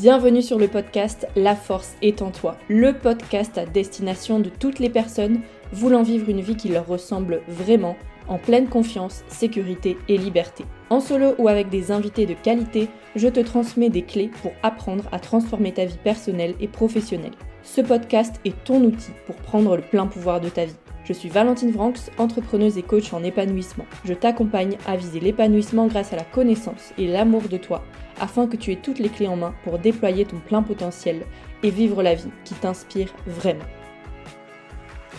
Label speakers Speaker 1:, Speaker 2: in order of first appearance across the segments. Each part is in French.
Speaker 1: Bienvenue sur le podcast La force est en toi, le podcast à destination de toutes les personnes voulant vivre une vie qui leur ressemble vraiment, en pleine confiance, sécurité et liberté. En solo ou avec des invités de qualité, je te transmets des clés pour apprendre à transformer ta vie personnelle et professionnelle. Ce podcast est ton outil pour prendre le plein pouvoir de ta vie. Je suis Valentine Franks, entrepreneuse et coach en épanouissement. Je t'accompagne à viser l'épanouissement grâce à la connaissance et l'amour de toi afin que tu aies toutes les clés en main pour déployer ton plein potentiel et vivre la vie qui t'inspire vraiment.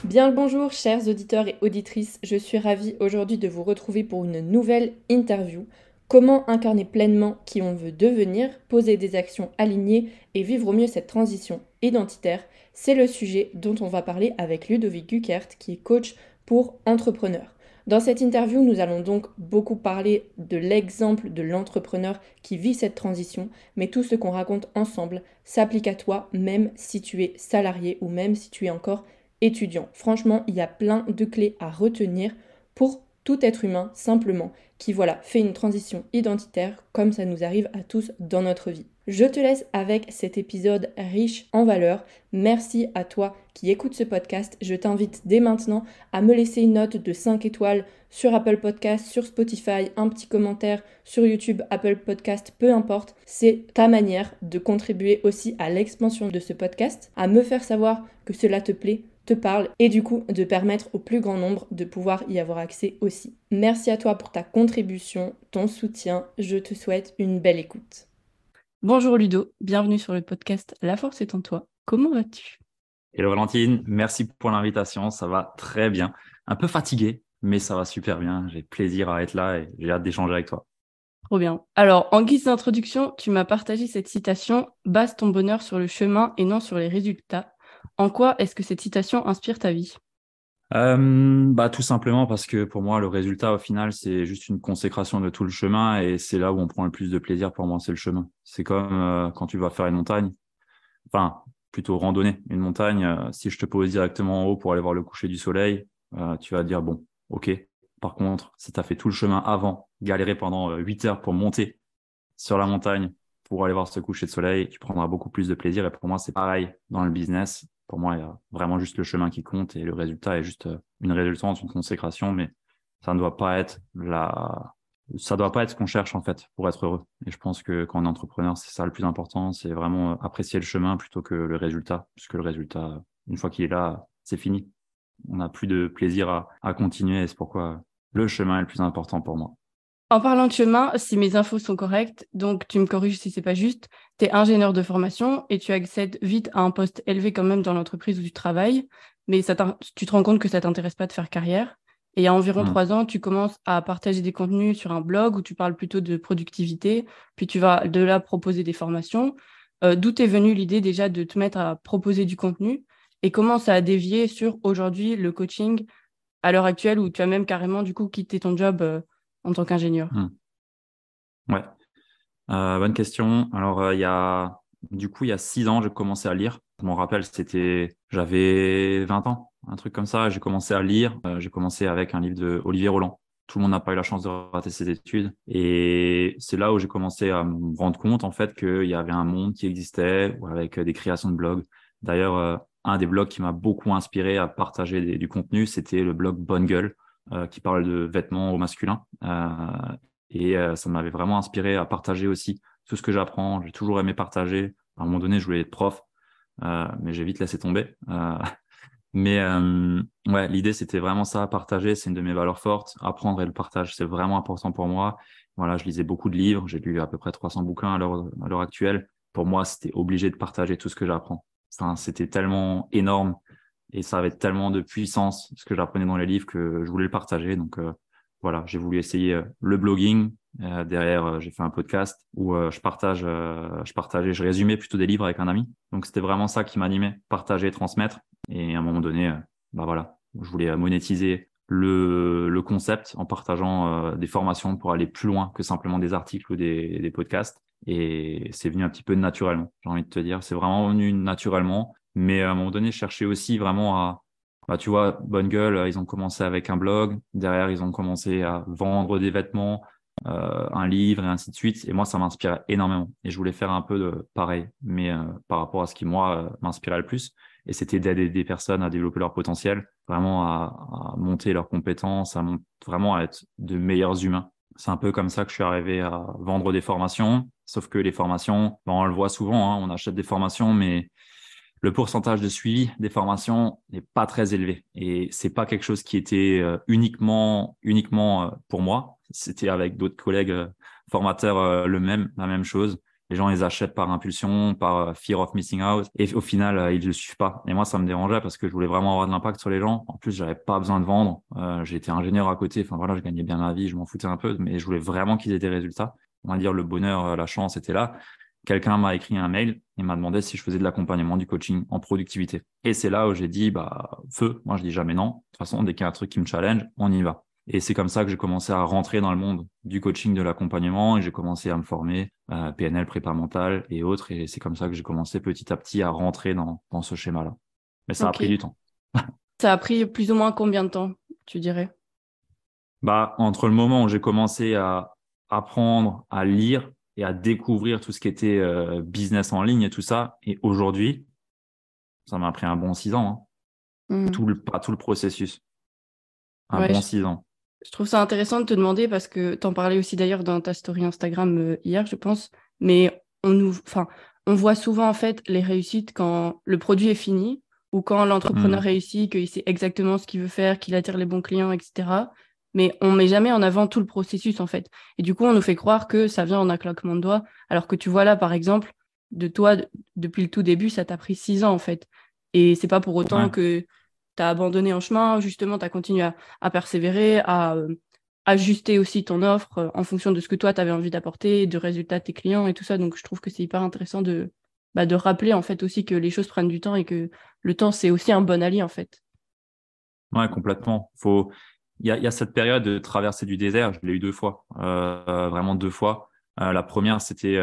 Speaker 1: Bien le bonjour chers auditeurs et auditrices, je suis ravie aujourd'hui de vous retrouver pour une nouvelle interview. Comment incarner pleinement qui on veut devenir, poser des actions alignées et vivre au mieux cette transition identitaire, c'est le sujet dont on va parler avec Ludovic Guckert qui est coach pour entrepreneurs. Dans cette interview, nous allons donc beaucoup parler de l'exemple de l'entrepreneur qui vit cette transition, mais tout ce qu'on raconte ensemble s'applique à toi, même si tu es salarié ou même si tu es encore étudiant. Franchement, il y a plein de clés à retenir pour tout être humain simplement qui voilà fait une transition identitaire comme ça nous arrive à tous dans notre vie. Je te laisse avec cet épisode riche en valeur. Merci à toi qui écoutes ce podcast. Je t'invite dès maintenant à me laisser une note de 5 étoiles sur Apple Podcast, sur Spotify, un petit commentaire sur YouTube, Apple Podcast, peu importe. C'est ta manière de contribuer aussi à l'expansion de ce podcast, à me faire savoir que cela te plaît te parle et du coup de permettre au plus grand nombre de pouvoir y avoir accès aussi. Merci à toi pour ta contribution, ton soutien. Je te souhaite une belle écoute. Bonjour Ludo, bienvenue sur le podcast La force est en toi. Comment vas-tu?
Speaker 2: Hello Valentine, merci pour l'invitation, ça va très bien. Un peu fatigué, mais ça va super bien. J'ai plaisir à être là et j'ai hâte d'échanger avec toi.
Speaker 1: Trop bien. Alors, en guise d'introduction, tu m'as partagé cette citation Base ton bonheur sur le chemin et non sur les résultats. En quoi est-ce que cette citation inspire ta vie?
Speaker 2: Euh, bah, Tout simplement parce que pour moi, le résultat, au final, c'est juste une consécration de tout le chemin et c'est là où on prend le plus de plaisir pour moi, le chemin. C'est comme euh, quand tu vas faire une montagne, enfin, plutôt randonner une montagne. Euh, si je te pose directement en haut pour aller voir le coucher du soleil, tu vas dire, bon, ok. Par contre, si tu as fait tout le chemin avant, galéré pendant 8 heures pour monter sur la montagne, pour aller voir ce coucher de soleil, tu prendras beaucoup plus de plaisir. Et pour moi, c'est pareil dans le business. Pour moi, il y a vraiment juste le chemin qui compte et le résultat est juste euh, une résultante, une consécration, mais ça ne doit pas être la, ça doit pas être ce qu'on cherche en fait pour être heureux. Et je pense que quand on est entrepreneur, c'est ça le plus important, c'est vraiment apprécier le chemin plutôt que le résultat, puisque le résultat, une fois qu'il est là, c'est fini. On n'a plus de plaisir à, à continuer et c'est pourquoi le chemin est le plus important pour moi.
Speaker 1: En parlant de chemin, si mes infos sont correctes, donc tu me corriges si c'est pas juste, tu es ingénieur de formation et tu accèdes vite à un poste élevé quand même dans l'entreprise où tu travailles, mais ça tu te rends compte que ça t'intéresse pas de faire carrière. Et il y a environ mmh. trois ans, tu commences à partager des contenus sur un blog où tu parles plutôt de productivité, puis tu vas de là proposer des formations. Euh, d'où est venue l'idée déjà de te mettre à proposer du contenu et comment ça a dévié sur aujourd'hui le coaching à l'heure actuelle où tu as même carrément du coup quitté ton job euh, en tant qu'ingénieur?
Speaker 2: Hmm. Ouais, euh, bonne question. Alors, euh, il y a, du coup, il y a six ans, j'ai commencé à lire. Je m'en rappelle, c'était, j'avais 20 ans, un truc comme ça. J'ai commencé à lire. Euh, j'ai commencé avec un livre de Olivier Roland. Tout le monde n'a pas eu la chance de rater ses études. Et c'est là où j'ai commencé à me rendre compte, en fait, qu'il y avait un monde qui existait avec des créations de blogs. D'ailleurs, un des blogs qui m'a beaucoup inspiré à partager du contenu, c'était le blog Bonne Gueule qui parle de vêtements au masculin. Et euh, ça m'avait vraiment inspiré à partager aussi tout ce que j'apprends. J'ai toujours aimé partager. À un moment donné, je voulais être prof, mais j'ai vite laissé tomber. Mais ouais, l'idée c'était vraiment ça, partager, c'est une de mes valeurs fortes. Apprendre et le partage, c'est vraiment important pour moi. Voilà, je lisais beaucoup de livres, j'ai lu à peu près 300 bouquins à l'heure actuelle. Pour moi, c'était obligé de partager tout ce que j'apprends. C'était tellement énorme et ça avait tellement de puissance, ce que j'apprenais dans les livres, que je voulais le partager. Donc euh, voilà, j'ai voulu essayer euh, le blogging. Euh, derrière, j'ai fait un podcast où je partage, je partageais, je résumais plutôt des livres avec un ami. Donc c'était vraiment ça qui m'animait, partager, transmettre. Et à un moment donné, bah voilà, je voulais monétiser le, le concept en partageant des formations pour aller plus loin que simplement des articles ou des, des podcasts. Et c'est venu un petit peu naturellement, j'ai envie de te dire. C'est vraiment venu naturellement. Mais à un moment donné, je cherchais aussi vraiment à, bah, tu vois, Bonne Gueule, ils ont commencé avec un blog. Derrière, ils ont commencé à vendre des vêtements. euh, un livre et ainsi de suite. Et moi, ça m'inspirait énormément. Et je voulais faire un peu de pareil, mais euh, par rapport à ce qui, moi, euh, m'inspirait le plus. Et c'était d'aider des personnes à développer leur potentiel, vraiment à, monter leurs compétences, à vraiment être de meilleurs humains. C'est un peu comme ça que je suis arrivé à vendre des formations. Sauf que les formations, ben, on le voit souvent, hein, on achète des formations, mais le pourcentage de suivi des formations n'est pas très élevé. Et c'est pas quelque chose qui était uniquement, uniquement pour moi c'était avec d'autres collègues euh, formateurs euh, le même, la même chose. Les gens, les achètent par impulsion, par euh, fear of missing out. Et au final, ils ne le suivent pas. Et moi, ça me dérangeait parce que je voulais vraiment avoir de l'impact sur les gens. En plus, j'avais pas besoin de vendre. J'étais ingénieur à côté. Enfin, voilà, je gagnais bien ma vie. Je m'en foutais un peu, mais je voulais vraiment qu'ils aient des résultats. On va dire le bonheur, la chance était là. Quelqu'un m'a écrit un mail et m'a demandé si je faisais de l'accompagnement du coaching en productivité. Et c'est là où j'ai dit, bah, feu. Moi, je dis jamais non. De toute façon, dès qu'il y a un truc qui me challenge, on y va. Et c'est comme ça que j'ai commencé à rentrer dans le monde du coaching, de l'accompagnement, et j'ai commencé à me former, à PNL, prépa mentale et autres. Et c'est comme ça que j'ai commencé petit à petit à rentrer dans, dans ce schéma-là. Mais ça a pris du temps.
Speaker 3: ça a pris plus ou moins combien de temps, tu dirais?
Speaker 2: Bah, entre le moment où j'ai commencé à apprendre, à lire et à découvrir tout ce qui était euh, business en ligne et tout ça, et aujourd'hui, ça m'a pris un bon six ans. Hein. Mmh. Tout le, pas tout le processus. Un bon six ans.
Speaker 3: Je trouve ça intéressant de te demander parce que tu en parlais aussi d'ailleurs dans ta story Instagram euh, hier, je pense. Mais on nous, enfin, on voit souvent en fait les réussites quand le produit est fini ou quand l'entrepreneur mmh. réussit, qu'il sait exactement ce qu'il veut faire, qu'il attire les bons clients, etc. Mais on met jamais en avant tout le processus en fait. Et du coup, on nous fait croire que ça vient en un claquement de doigts, alors que tu vois là, par exemple, de toi, depuis le tout début, ça t'a pris six ans en fait. Et c'est pas pour autant que tu as abandonné en chemin, justement, tu as continué à, persévérer, à euh, ajuster aussi ton offre euh, en fonction de ce que toi, tu avais envie d'apporter, de résultats de tes clients et tout ça. Donc, je trouve que c'est hyper intéressant de, bah, de rappeler, en fait, aussi que les choses prennent du temps et que le temps, c'est aussi un bon allié, en fait.
Speaker 2: Ouais, complètement. Faut... Il y a, y a, cette période de traversée du désert, je l'ai eu deux fois, euh, vraiment deux fois. la première, c'était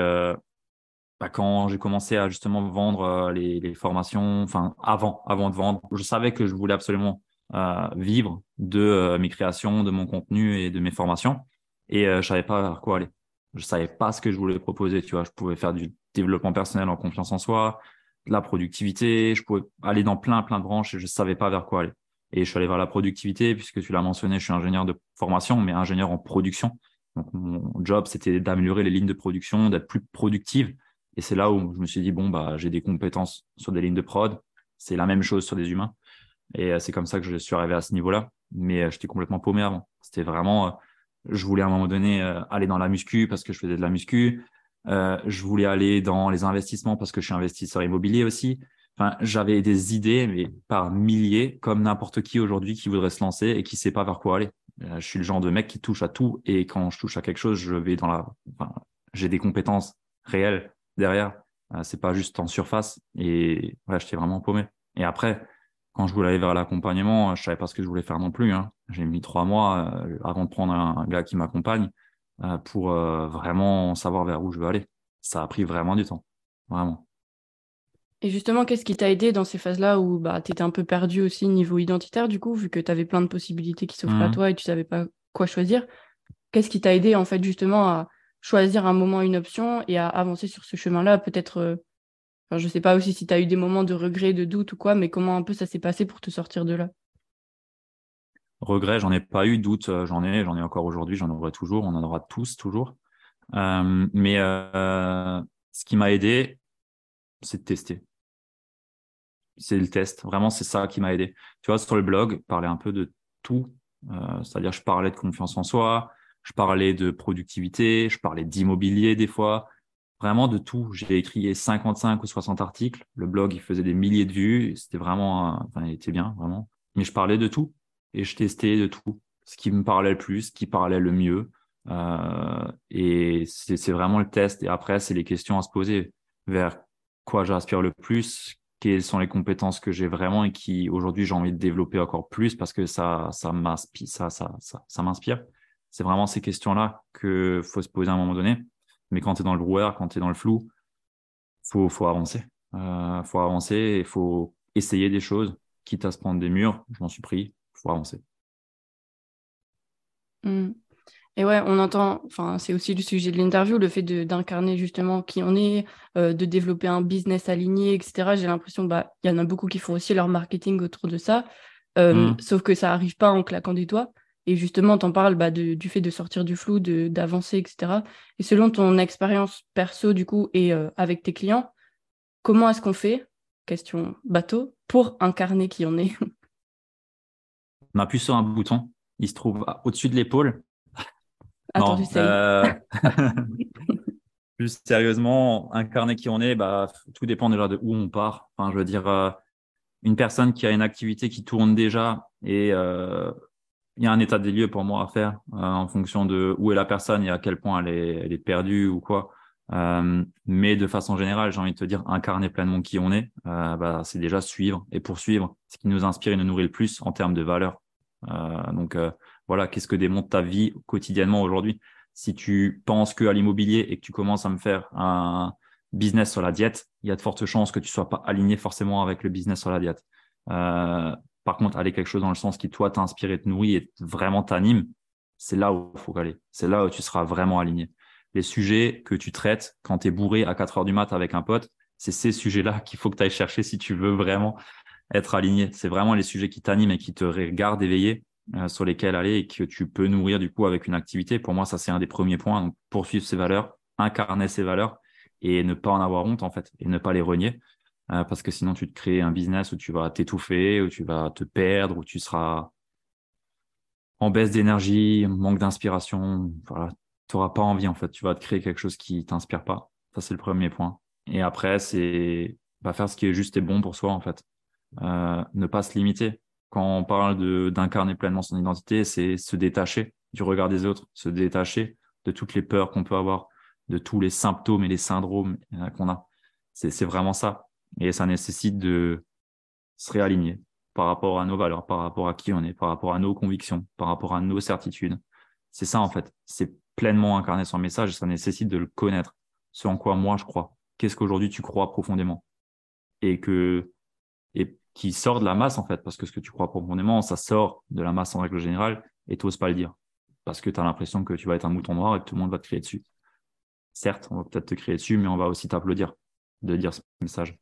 Speaker 2: bah, quand j'ai commencé à justement vendre euh, les, les, formations, enfin avant, avant de vendre, je savais que je voulais absolument euh, vivre de euh, mes créations, de mon contenu et de mes formations, et je savais pas vers quoi aller. Je savais pas ce que je voulais proposer. Tu vois, je pouvais faire du développement personnel en confiance en soi, de la productivité, je pouvais aller dans plein plein de branches et je savais pas vers quoi aller. Et je suis allé vers la productivité puisque tu l'as mentionné, je suis ingénieur de formation, mais ingénieur en production. Donc mon job c'était d'améliorer les lignes de production, d'être plus productive et c'est là où je me suis dit, bon, bah, j'ai des compétences sur des lignes de prod. C'est la même chose sur des humains. Et euh, c'est comme ça que je suis arrivé à ce niveau-là. Mais euh, j'étais complètement paumé avant. C'était vraiment, euh, je voulais à un moment donné aller dans la muscu parce que je faisais de la muscu. je voulais aller dans les investissements parce que je suis investisseur immobilier aussi. J'avais des idées, mais par milliers, comme n'importe qui aujourd'hui qui voudrait se lancer et qui sait pas vers quoi aller. je suis le genre de mec qui touche à tout et quand je touche à quelque chose, je vais dans la, enfin, j'ai des compétences réelles derrière. Euh, c'est pas juste en surface. Et voilà, j'étais vraiment paumé. Et après, quand je voulais aller vers l'accompagnement, je savais pas ce que je voulais faire non plus. Hein. J'ai mis trois mois euh, avant de prendre un, gars qui m'accompagne euh, pour vraiment savoir vers où je veux aller. Ça a pris vraiment du temps. Vraiment.
Speaker 3: Et justement, qu'est-ce qui t'a aidé dans ces phases-là où bah, tu étais un peu perdu aussi niveau identitaire, du coup, vu que tu avais plein de possibilités qui s'offraient à mmh. toi et tu savais pas quoi choisir? Qu'est-ce qui t'a aidé, en fait, justement, à, choisir un moment une option et à avancer sur ce chemin-là? Peut-être, euh, je ne sais pas aussi si tu as eu des moments de regret, de doute ou quoi, mais comment un peu ça s'est passé pour te sortir de là?
Speaker 2: Regret, j'en ai pas eu, doute, euh, j'en ai, j'en ai encore aujourd'hui, j'en aurai toujours, on en aura tous toujours. Euh, mais ce qui m'a aidé, c'est de tester. C'est le test. Vraiment, c'est ça qui m'a aidé. Tu vois, sur le blog, parler un peu de tout. C'est-à-dire, je parlais de confiance en soi, je parlais de productivité, je parlais d'immobilier des fois, vraiment de tout. J'ai écrit 55 ou 60 articles. Le blog, il faisait des milliers de vues. C'était vraiment, enfin, il était bien, vraiment. Mais je parlais de tout et je testais de tout. Ce qui me parlait le plus, ce qui parlait le mieux. Euh, et c'est vraiment le test. Et après, c'est les questions à se poser. Vers quoi j'aspire le plus Quelles sont les compétences que j'ai vraiment et qui aujourd'hui j'ai envie de développer encore plus parce que ça, ça m'inspire. C'est vraiment ces questions-là que faut se poser à un moment donné. Mais quand tu es dans le brouillard, quand tu es dans le flou, faut, faut avancer. Euh, faut avancer il faut essayer des choses, quitte à se prendre des murs. Je m'en suis pris. faut avancer.
Speaker 3: Mmh. Et ouais, on entend, enfin, c'est aussi le sujet de l'interview, le fait d'incarner justement qui on est, euh, de développer un business aligné, etc. J'ai l'impression, bah, il y en a beaucoup qui font aussi leur marketing autour de ça, euh, mm. sauf que ça n'arrive pas en claquant des doigts. Et justement, tu en parles bah, du fait de sortir du flou, d'avancer, etc. Et selon ton expérience perso, du coup, et euh, avec tes clients, comment est-ce qu'on fait, question bateau, pour incarner qui on est?
Speaker 2: On appuie sur un bouton, il se trouve au-dessus de l'épaule
Speaker 3: Attends, euh...
Speaker 2: plus sérieusement, incarner qui on est, bah, tout dépend déjà de où on part. Enfin, je veux dire, euh, une personne qui a une activité qui tourne déjà et euh, il y a un état des lieux pour moi à faire euh, en fonction de où est la personne et à quel point elle est, elle est perdue ou quoi. mais de façon générale, j'ai envie de te dire, incarner pleinement qui on est, bah, c'est déjà suivre et poursuivre ce qui nous inspire et nous nourrit le plus en termes de valeur. donc, voilà, qu'est-ce que démontre ta vie quotidiennement aujourd'hui? Si tu penses que à l'immobilier et que tu commences à me faire un business sur la diète, il y a de fortes chances que tu sois pas aligné forcément avec le business sur la diète. Euh, par contre, aller quelque chose dans le sens qui toi t'inspire et te nourrit et vraiment t'anime, c'est là où il faut aller. C'est là où tu seras vraiment aligné. Les sujets que tu traites quand tu es bourré à 4 heures du mat avec un pote, c'est ces sujets-là qu'il faut que tu ailles chercher si tu veux vraiment être aligné. C'est vraiment les sujets qui t'animent et qui te regardent éveillé euh, sur lesquels aller et que tu peux nourrir du coup avec une activité. Pour moi, ça c'est un des premiers points. Donc, poursuivre ses valeurs, incarner ses valeurs et ne pas en avoir honte en fait et ne pas les renier euh, parce que sinon tu te crées un business où tu vas t'étouffer, où tu vas te perdre, où tu seras en baisse d'énergie, manque d'inspiration. Voilà, tu n'auras pas envie en fait. Tu vas te créer quelque chose qui t'inspire pas. Ça c'est le premier point. Et après c'est bah, faire ce qui est juste et bon pour soi en fait. Euh, ne pas se limiter quand on parle d'incarner pleinement son identité, c'est se détacher du regard des autres, se détacher de toutes les peurs qu'on peut avoir, de tous les symptômes et les syndromes euh, qu'on a. C'est vraiment ça. Et ça nécessite de se réaligner par rapport à nos valeurs, par rapport à qui on est, par rapport à nos convictions, par rapport à nos certitudes. C'est ça, en fait. C'est pleinement incarner son message et ça nécessite de le connaître. Ce en quoi moi je crois. Qu'est-ce qu'aujourd'hui tu crois profondément? Et que, et qui sort de la masse en fait, parce que ce que tu crois profondément, ça sort de la masse en règle générale et tu n'oses pas le dire, parce que tu as l'impression que tu vas être un mouton noir et que tout le monde va te crier dessus. Certes, on va peut-être te crier dessus, mais on va aussi t'applaudir de dire ce message.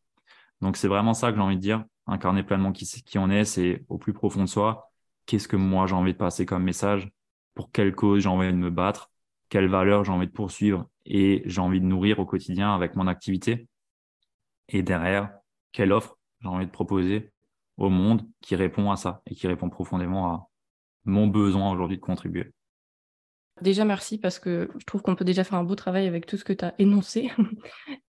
Speaker 2: Donc c'est vraiment ça que j'ai envie de dire, incarner pleinement qui, qui on est, c'est au plus profond de soi, qu'est-ce que moi j'ai envie de passer comme message, pour quelle cause j'ai envie de me battre, quelle valeur j'ai envie de poursuivre et j'ai envie de nourrir au quotidien avec mon activité. Et derrière, quelle offre j'ai envie de proposer au monde qui répond à ça et qui répond profondément à mon besoin aujourd'hui de contribuer.
Speaker 3: Déjà, merci parce que je trouve qu'on peut déjà faire un beau travail avec tout ce que tu as énoncé.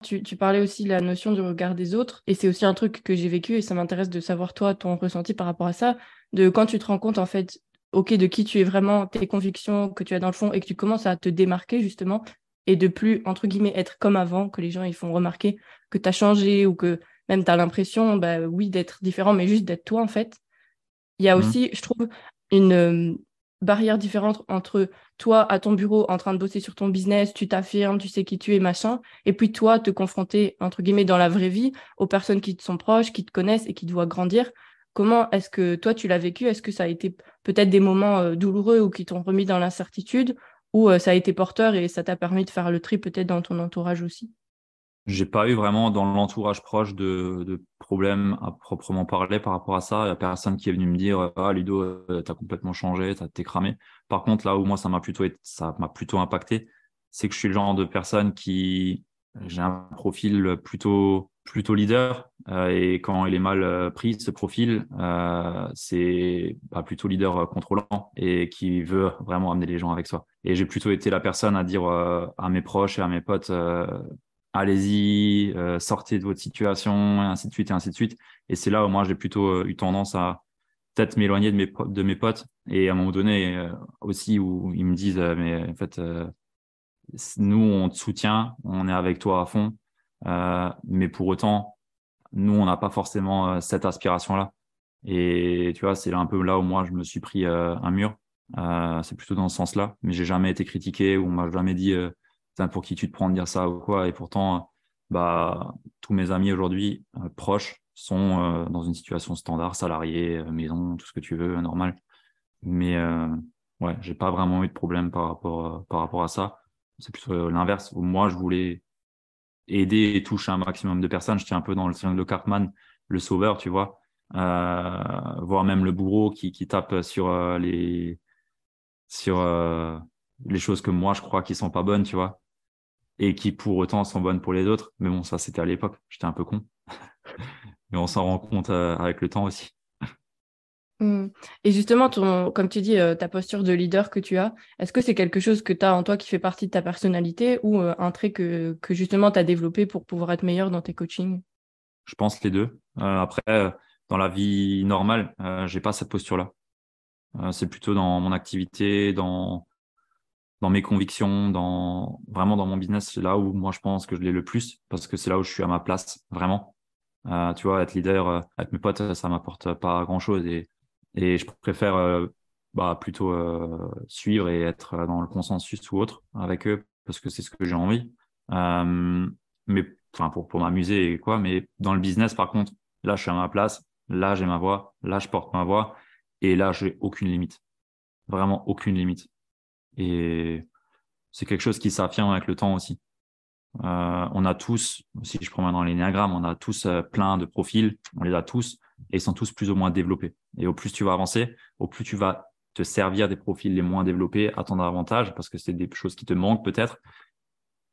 Speaker 3: tu, parlais aussi de la notion du regard des autres et c'est aussi un truc que j'ai vécu et ça m'intéresse de savoir toi, ton ressenti par rapport à ça, de quand tu te rends compte en fait, ok, de qui tu es vraiment, tes convictions que tu as dans le fond et que tu commences à te démarquer justement et de plus, entre guillemets, être comme avant, que les gens ils font remarquer que tu as changé ou que même tu as l'impression, bah, oui, d'être différent, mais juste d'être toi, en fait. Il y a mmh. aussi, je trouve, une euh, barrière différente entre toi à ton bureau en train de bosser sur ton business, tu t'affirmes, tu sais qui tu es, machin, et puis toi te confronter, entre guillemets, dans la vraie vie aux personnes qui te sont proches, qui te connaissent et qui te voient grandir. Comment est-ce que toi tu l'as vécu? Est-ce que ça a été peut-être des moments euh, douloureux ou qui t'ont remis dans l'incertitude? Ou euh, ça a été porteur et ça t'a permis de faire le tri peut-être dans ton entourage aussi?
Speaker 2: J'ai pas eu vraiment dans l'entourage proche de, de, problèmes à proprement parler par rapport à ça. Il y a personne qui est venu me dire ah Ludo, euh, t'as complètement changé, t'as t'es cramé. Par contre, là où moi ça m'a plutôt ça m'a plutôt impacté, c'est que je suis le genre de personne qui j'ai un profil plutôt plutôt leader euh, et quand il est mal euh, pris ce profil, euh, c'est pas plutôt leader contrôlant et qui veut vraiment amener les gens avec soi. Et j'ai plutôt été la personne à dire à mes proches et à mes potes allez-y, euh, sortez de votre situation, et ainsi de suite, et ainsi de suite. Et c'est là où moi, j'ai plutôt euh, eu tendance à peut-être m'éloigner de mes, de mes potes. Et à un moment donné euh, aussi, où ils me disent, mais en fait, nous, on te soutient, on est avec toi à fond. mais pour autant, nous, on n'a pas forcément cette aspiration-là. Et tu vois, c'est un peu là où moi, je me suis pris un mur. c'est plutôt dans ce sens-là. Mais j'ai jamais été critiqué ou on m'a jamais dit pour qui tu te prends de dire ça ou quoi. Et pourtant, bah, tous mes amis aujourd'hui euh, proches sont euh, dans une situation standard, salarié, euh, maison, tout ce que tu veux, normal. Mais ouais, j'ai pas vraiment eu de problème par rapport, par rapport à ça. C'est plutôt l'inverse. Moi, je voulais aider et toucher un maximum de personnes. J'étais un peu dans le triangle de Cartman, le sauveur, tu vois. Voire même le bourreau qui, tape sur les sur les choses que moi je crois qui sont pas bonnes, tu vois, et qui pour autant sont bonnes pour les autres. Mais bon, ça c'était à l'époque, j'étais un peu con. Mais on s'en rend compte avec le temps aussi.
Speaker 3: Mmh. Et justement, ton, comme tu dis, ta posture de leader que tu as, est-ce que c'est quelque chose que tu as en toi qui fait partie de ta personnalité ou un trait que, que justement tu as développé pour pouvoir être meilleur dans tes coachings?
Speaker 2: Je pense les deux. après, dans la vie normale, euh, j'ai pas cette posture-là. Euh, c'est plutôt dans mon activité, dans dans mes convictions, dans vraiment dans mon business, c'est là où moi je pense que je l'ai le plus parce que c'est là où je suis à ma place vraiment. Euh, tu vois, être leader euh, avec mes potes, ça m'apporte pas grand-chose et et je préfère euh, bah plutôt euh, suivre et être dans le consensus ou autre avec eux parce que c'est ce que j'ai envie. mais enfin pour pour m'amuser et quoi. Mais dans le business, par contre, là je suis à ma place Là, j'ai ma voix. Là, je porte ma voix. Et là, j'ai aucune limite. Vraiment aucune limite. Et c'est quelque chose qui s'affirme avec le temps aussi. Euh, on a tous, si je prends maintenant l'énéagramme, on a tous euh, plein de profils, on les a tous, et ils sont tous plus ou moins développés. Et au plus tu vas avancer, au plus tu vas te servir des profils les moins développés à ton avantage, parce que c'est des choses qui te manquent peut-être.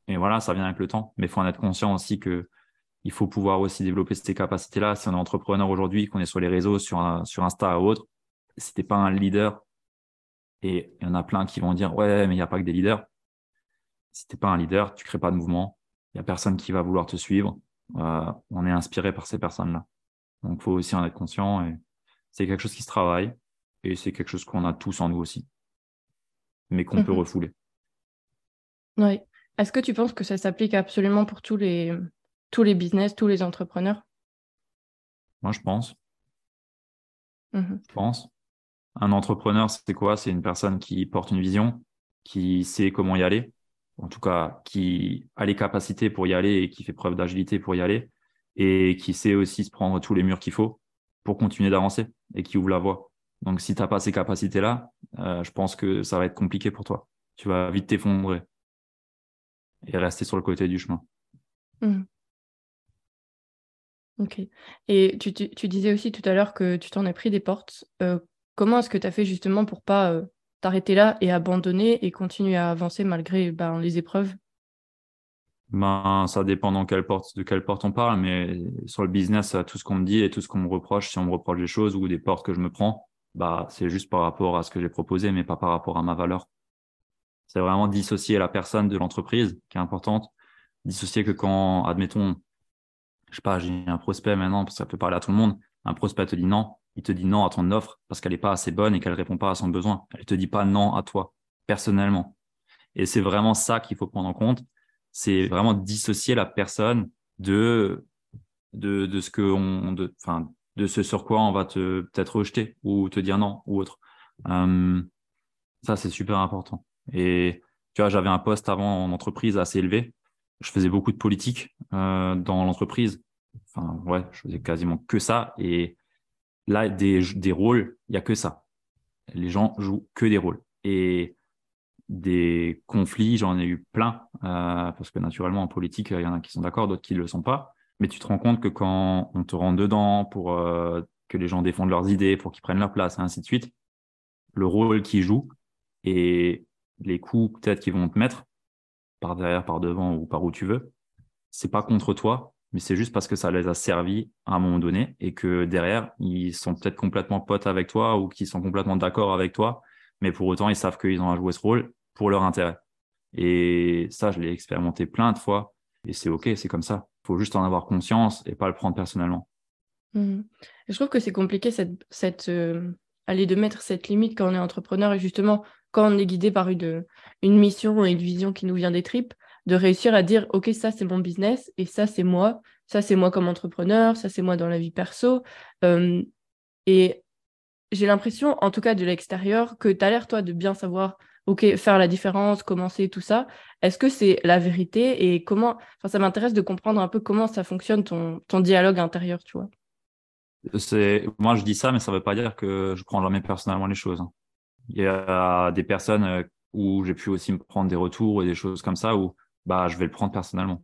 Speaker 2: Et voilà, ça vient avec le temps. Mais il faut en être conscient aussi que il faut pouvoir aussi développer ces capacités-là. Si on est entrepreneur aujourd'hui, qu'on est sur les réseaux, sur, sur Insta ou autre, si t'es pas un leader, et il y en a plein qui vont dire ouais, mais il n'y a pas que des leaders. Si t'es pas un leader, tu crées pas de mouvement. Il y a personne qui va vouloir te suivre. Euh, on est inspiré par ces personnes-là. Donc, faut aussi en être conscient. Et c'est quelque chose qui se travaille. Et c'est quelque chose qu'on a tous en nous aussi, mais qu'on peut mhm. refouler.
Speaker 3: Oui. Est-ce que tu penses que ça s'applique absolument pour tous les, tous les business, tous les entrepreneurs?
Speaker 2: Moi, je pense.
Speaker 3: Mmh
Speaker 2: je pense. Un entrepreneur, c'est quoi? C'est une personne qui porte une vision, qui sait comment y aller, en tout cas, qui a les capacités pour y aller et qui fait preuve d'agilité pour y aller, et qui sait aussi se prendre tous les murs qu'il faut pour continuer d'avancer et qui ouvre la voie. Donc, si tu n'as pas ces capacités-là, euh, je pense que ça va être compliqué pour toi. Tu vas vite t'effondrer et rester sur le côté du chemin.
Speaker 3: Mmh Ok. Et tu, disais aussi tout à l'heure que tu t'en as pris des portes. Euh, comment est-ce que tu as fait justement pour pas euh, t'arrêter là et abandonner et continuer à avancer malgré ben, les épreuves?
Speaker 2: Ben, ça dépend dans quelle porte, de quelle porte on parle, mais sur le business, tout ce qu'on me dit et tout ce qu'on me reproche, si on me reproche des choses ou des portes que je me prends, bah, c'est juste par rapport à ce que j'ai proposé, mais pas par rapport à ma valeur. C'est vraiment dissocier la personne de l'entreprise qui est importante. Dissocier que quand, admettons, je sais pas, j'ai un prospect maintenant, parce que ça peut parler à tout le monde. Un prospect te dit non, il te dit non à ton offre parce qu'elle n'est pas assez bonne et qu'elle répond pas à son besoin. Elle te dit pas non à toi, personnellement. Et c'est vraiment ça qu'il faut prendre en compte. C'est vraiment dissocier la personne de, de ce sur quoi on va te peut-être rejeter ou te dire non ou autre. Euh, ça, c'est super important. Et tu vois, j'avais un poste avant en entreprise assez élevé je faisais beaucoup de politique euh, dans l'entreprise. Enfin, ouais, je faisais quasiment que ça. Et là, des, rôles, il y a que ça. Les gens jouent que des rôles. Et des conflits, j'en ai eu plein, euh, parce que naturellement, en politique, il y en a qui sont d'accord, d'autres qui ne le sont pas. Mais tu te rends compte que quand on te rentre dedans pour euh, que les gens défendent leurs idées, pour qu'ils prennent leur place, et ainsi de suite, le rôle qu'ils jouent et les coups peut-être qu'ils vont te mettre, par derrière, par devant ou par où tu veux, c'est pas contre toi, mais c'est juste parce que ça les a servi à un moment donné et que derrière, ils sont peut-être complètement potes avec toi ou qu'ils sont complètement d'accord avec toi, mais pour autant, ils savent qu'ils ont à jouer ce rôle pour leur intérêt. Et ça, je l'ai expérimenté plein de fois et c'est OK, c'est comme ça. Il faut juste en avoir conscience et pas le prendre personnellement.
Speaker 3: Mmh. Je trouve que c'est compliqué cette, cette euh, aller de mettre cette limite quand on est entrepreneur et justement quand on est guidé par une, une mission et une vision qui nous vient des tripes, de réussir à dire ok ça c'est mon business et ça c'est moi, ça c'est moi comme entrepreneur, ça c'est moi dans la vie perso. Euh, et j'ai l'impression, en tout cas de l'extérieur, que tu as l'air toi de bien savoir ok faire la différence, commencer tout ça. Est-ce que c'est la vérité et comment Enfin ça m'intéresse de comprendre un peu comment ça fonctionne ton, ton dialogue intérieur, tu vois.
Speaker 2: C'est moi je dis ça, mais ça veut pas dire que je prends jamais personnellement les choses. Hein. Il y a des personnes où j'ai pu aussi me prendre des retours et des choses comme ça où bah, je vais le prendre personnellement.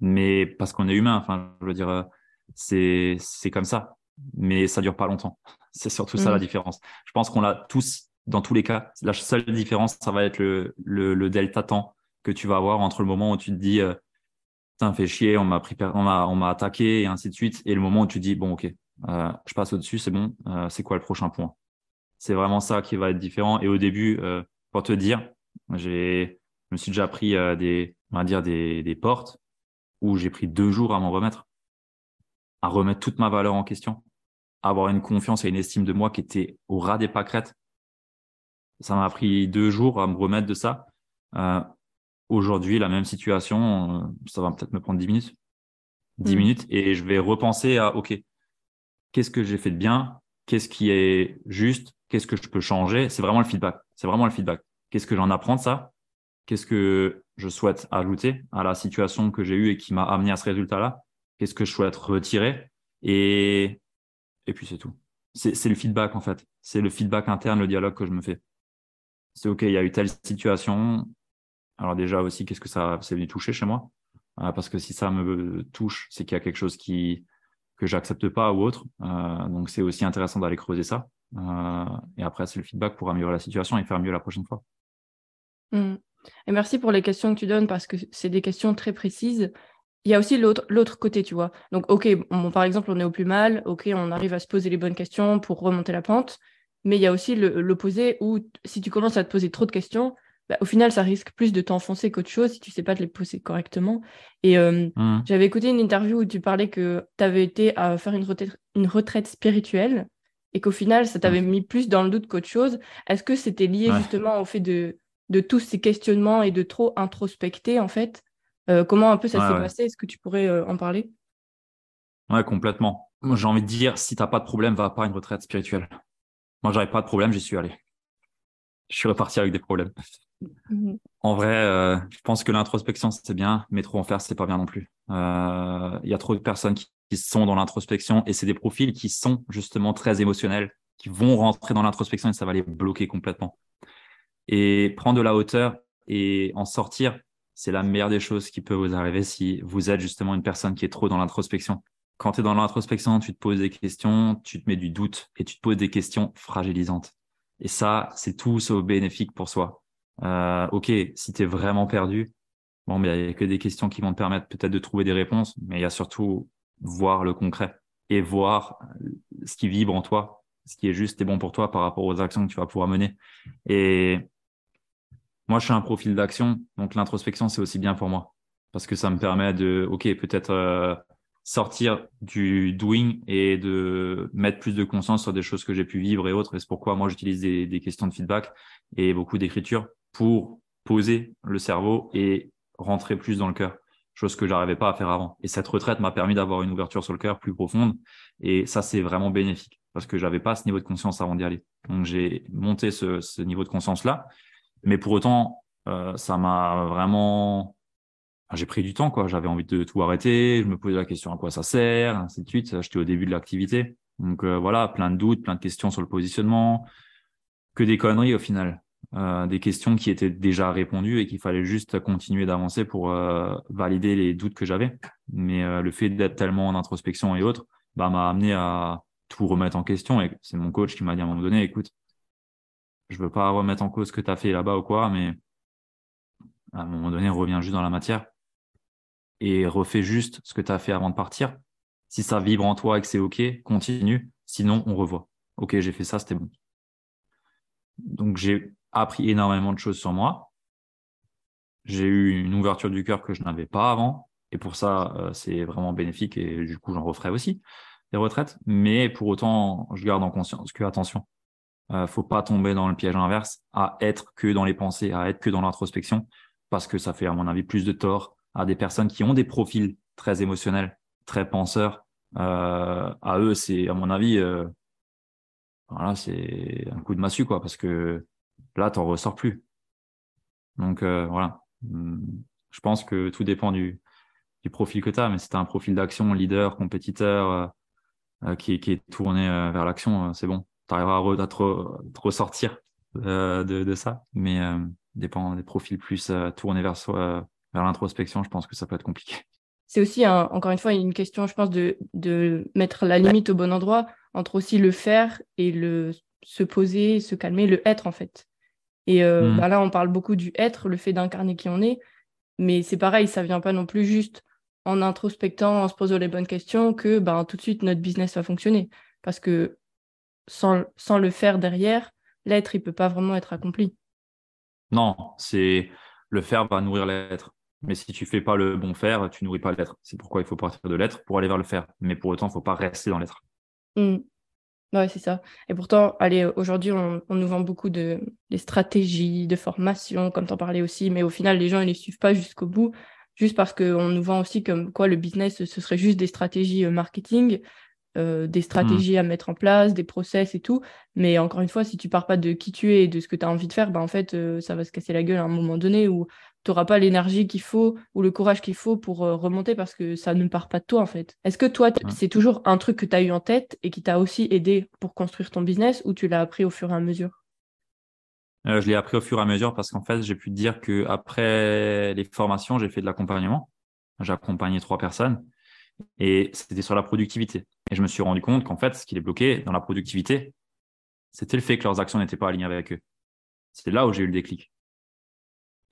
Speaker 2: Mais parce qu'on est humain, enfin, je veux dire, c'est, c'est comme ça. Mais ça dure pas longtemps. C'est surtout ça la mmh. différence. Je pense qu'on l'a tous, dans tous les cas. La seule différence, ça va être le, le, le delta temps que tu vas avoir entre le moment où tu te dis, euh, putain, fait chier, on m'a pris, on m'a, on m'a attaqué et ainsi de suite, et le moment où tu dis, bon, ok, euh, je passe au-dessus, c'est bon, euh, c'est quoi le prochain point? C'est vraiment ça qui va être différent. Et au début, euh, pour te dire, j'ai, je me suis déjà pris euh, des, on va dire des, des portes où j'ai pris deux jours à m'en remettre, à remettre toute ma valeur en question, à avoir une confiance et une estime de moi qui était au ras des pâquerettes. Ça m'a pris deux jours à me remettre de ça. Euh, Aujourd'hui, la même situation, euh, ça va peut-être me prendre dix minutes. Dix mm. minutes et je vais repenser à, OK, qu'est-ce que j'ai fait de bien? Qu'est-ce qui est juste? Qu'est-ce que je peux changer? C'est vraiment le feedback. C'est vraiment le feedback. Qu'est-ce que j'en apprends de ça? Qu'est-ce que je souhaite ajouter à la situation que j'ai eue et qui m'a amené à ce résultat-là? Qu'est-ce que je souhaite retirer? Et, et puis c'est tout. C'est le feedback en fait. C'est le feedback interne, le dialogue que je me fais. C'est OK, il y a eu telle situation. Alors déjà aussi, qu'est-ce que ça c'est venu toucher chez moi? Euh, Parce que si ça me touche, c'est qu'il y a quelque chose qui que j'accepte pas ou autre. Euh, donc c'est aussi intéressant d'aller creuser ça. Euh, et après, c'est le feedback pour améliorer la situation et faire mieux la prochaine fois.
Speaker 3: Mmh. Et merci pour les questions que tu donnes parce que c'est des questions très précises. Il y a aussi l'autre côté, tu vois. Donc, OK, par exemple, on est au plus mal, OK, on arrive à se poser les bonnes questions pour remonter la pente, mais il y a aussi l'opposé où si tu commences à te poser trop de questions, bah, au final, ça risque plus de t'enfoncer qu'autre chose si tu sais pas te les poser correctement. Et euh, mmh. j'avais écouté une interview où tu parlais que tu avais été à faire une retraite, une retraite spirituelle et qu'au final, ça t'avait mmh. mis plus dans le doute qu'autre chose. Est-ce que c'était lié justement au fait de de tous ces questionnements et de trop introspecter, en fait. Euh, comment un peu ça s'est passé? Est-ce que tu pourrais euh, en parler?
Speaker 2: Ouais, complètement. Moi, j'ai envie de dire, si t'as pas de problème, va pas à une retraite spirituelle. Moi, j'avais pas de problème, j'y suis allé. Je suis reparti avec des problèmes. Mhm. En vrai, euh, je pense que l'introspection, c'est bien, mais trop en faire, c'est pas bien non plus. Il y a trop de personnes qui, qui sont dans l'introspection et c'est des profils qui sont justement très émotionnels, qui vont rentrer dans l'introspection et ça va les bloquer complètement. Et prendre de la hauteur et en sortir, c'est la meilleure des choses qui peut vous arriver si vous êtes justement une personne qui est trop dans l'introspection. Quand tu es dans l'introspection, tu te poses des questions, tu te mets du doute et tu te poses des questions fragilisantes. Et ça, c'est tout sauf bénéfique pour soi. Euh, ok, si tu es vraiment perdu, bon, il n'y a que des questions qui vont te permettre peut-être de trouver des réponses, mais il y a surtout voir le concret et voir ce qui vibre en toi, ce qui est juste et bon pour toi par rapport aux actions que tu vas pouvoir mener. Et moi, je suis un profil d'action, donc l'introspection, c'est aussi bien pour moi parce que ça me permet de, ok, peut-être euh, sortir du doing et de mettre plus de conscience sur des choses que j'ai pu vivre et autres. Et c'est pourquoi moi, j'utilise des, questions de feedback et beaucoup d'écriture pour poser le cerveau et rentrer plus dans le cœur, chose que j'arrivais pas à faire avant. Et cette retraite m'a permis d'avoir une ouverture sur le cœur plus profonde. Et ça, c'est vraiment bénéfique parce que j'avais pas ce niveau de conscience avant d'y aller. Donc, j'ai monté ce, ce niveau de conscience-là mais pour autant, euh, ça m'a vraiment. J'ai pris du temps, quoi. J'avais envie de tout arrêter. Je me posais la question à quoi ça sert, ainsi de suite. J'étais au début de l'activité. Donc euh, voilà, plein de doutes, plein de questions sur le positionnement. Que des conneries au final. Euh, des questions qui étaient déjà répondues et qu'il fallait juste continuer d'avancer pour euh, valider les doutes que j'avais. Mais euh, le fait d'être tellement en introspection et autres, bah, m'a amené à tout remettre en question. Et c'est mon coach qui m'a dit à un moment donné, écoute, je veux pas remettre en cause ce que tu as fait là-bas ou quoi, mais à un moment donné, reviens juste dans la matière et refais juste ce que tu as fait avant de partir. Si ça vibre en toi et que c'est OK, continue. Sinon, on revoit. OK, j'ai fait ça, c'était bon. Donc, j'ai appris énormément de choses sur moi. J'ai eu une ouverture du cœur que je n'avais pas avant. Et pour ça, euh, c'est vraiment bénéfique. Et du coup, j'en referai aussi des retraites. Mais pour autant, je garde en conscience que, attention, euh, faut pas tomber dans le piège inverse, à être que dans les pensées, à être que dans l'introspection, parce que ça fait, à mon avis, plus de tort à des personnes qui ont des profils très émotionnels, très penseurs. Euh, à eux, c'est, à mon avis, euh, voilà, c'est un coup de massue, quoi, parce que là, t'en ressors plus. Donc euh, voilà, hum, je pense que tout dépend du, du profil que tu as, mais si tu un profil d'action, leader, compétiteur, euh, qui, qui est tourné vers l'action, c'est bon tu arriveras à, te, ressortir de, de, ça, mais dépend des profils plus tournés vers soi, vers l'introspection, je pense que ça peut être compliqué.
Speaker 3: C'est aussi, encore une fois, une question, je pense, de, de mettre la limite au bon endroit entre aussi le faire et le se poser, se calmer, le être en fait. Et mmh. bah là, on parle beaucoup du être, le fait d'incarner qui on est, mais c'est pareil, ça vient pas non plus juste en introspectant, en se posant les bonnes questions, que ben, tout de suite notre business va fonctionner. Parce que sans, sans le faire derrière, l'être, il peut pas vraiment être accompli.
Speaker 2: Non, c'est le faire va nourrir l'être. Mais si tu fais pas le bon faire, tu nourris pas l'être. C'est pourquoi il faut partir de l'être pour aller vers le faire. Mais pour autant, il faut pas rester dans l'être.
Speaker 3: Mmh. Ouais, c'est ça. Et pourtant, allez, aujourd'hui, on, nous vend beaucoup de des stratégies, de formation, comme tu en parlais aussi, mais au final, les gens, ils les suivent pas jusqu'au bout juste parce qu'on nous vend aussi comme quoi le business, ce serait juste des stratégies euh, marketing, euh, des stratégies à mettre en place, des process et tout. Mais encore une fois, si tu pars pas de qui tu es et de ce que tu as envie de faire, bah, en fait, euh, ça va se casser la gueule à un moment donné où tu n'auras pas l'énergie qu'il faut ou le courage qu'il faut pour remonter parce que ça ne part pas de toi, en fait. Est-ce que toi, c'est toujours un truc que tu as eu en tête et qui t'a aussi aidé pour construire ton business ou tu l'as appris au fur et à mesure?
Speaker 2: Euh, je l'ai appris au fur et à mesure parce qu'en fait, j'ai pu te dire que après les formations, j'ai fait de l'accompagnement. J'ai accompagné trois personnes et c'était sur la productivité. Et je me suis rendu compte qu'en fait, ce qui les bloquait dans la productivité, c'était le fait que leurs actions n'étaient pas alignées avec eux. C'est là où j'ai eu le déclic.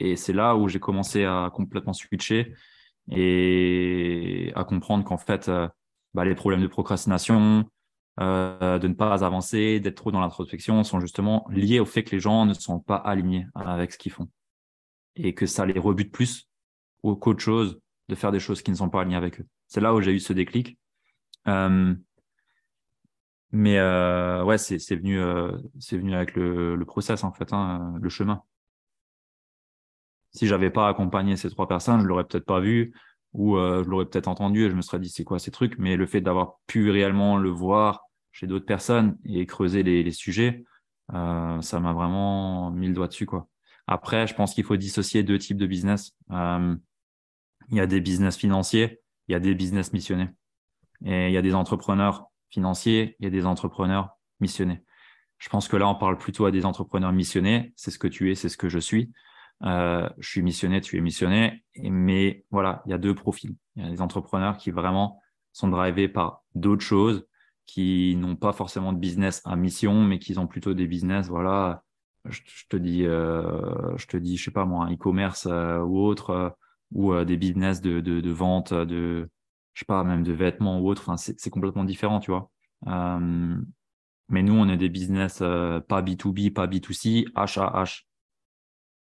Speaker 2: Et c'est là où j'ai commencé à complètement switcher et à comprendre qu'en fait, euh, bah, les problèmes de procrastination, euh, de ne pas avancer, d'être trop dans l'introspection, sont justement liés au fait que les gens ne sont pas alignés avec ce qu'ils font. Et que ça les rebute plus qu'autre chose de faire des choses qui ne sont pas alignées avec eux. C'est là où j'ai eu ce déclic. Euh, mais euh, ouais, c'est venu, c'est venu avec le, process en fait, hein, le chemin. Si j'avais pas accompagné ces trois personnes, je l'aurais peut-être pas vu, ou je l'aurais peut-être entendu et je me serais dit c'est quoi ces trucs? Mais le fait d'avoir pu réellement le voir, chez d'autres personnes et creuser les, sujets, euh, ça m'a vraiment mis le doigt dessus. Quoi. Après, je pense qu'il faut dissocier deux types de business. Euh, il y a des business financiers, il y a des business missionnés. Et il y a des entrepreneurs financiers, il y a des entrepreneurs missionnés. Je pense que là, on parle plutôt à des entrepreneurs missionnés. C'est ce que tu es, c'est ce que je suis. Euh, je suis missionné, tu es missionné. mais voilà, il y a deux profils. Il y a des entrepreneurs qui vraiment sont drivés par d'autres choses, qui n'ont pas forcément de business à mission, mais qui ont plutôt des business, voilà, je, te dis, euh, je te dis, je sais pas moi, e-commerce euh, ou autre, euh, ou des business de, de, de, vente, de, je sais pas, même de vêtements ou autre. Enfin, c'est complètement différent, tu vois. mais nous, on est des business pas B2B, pas B2C, H à H,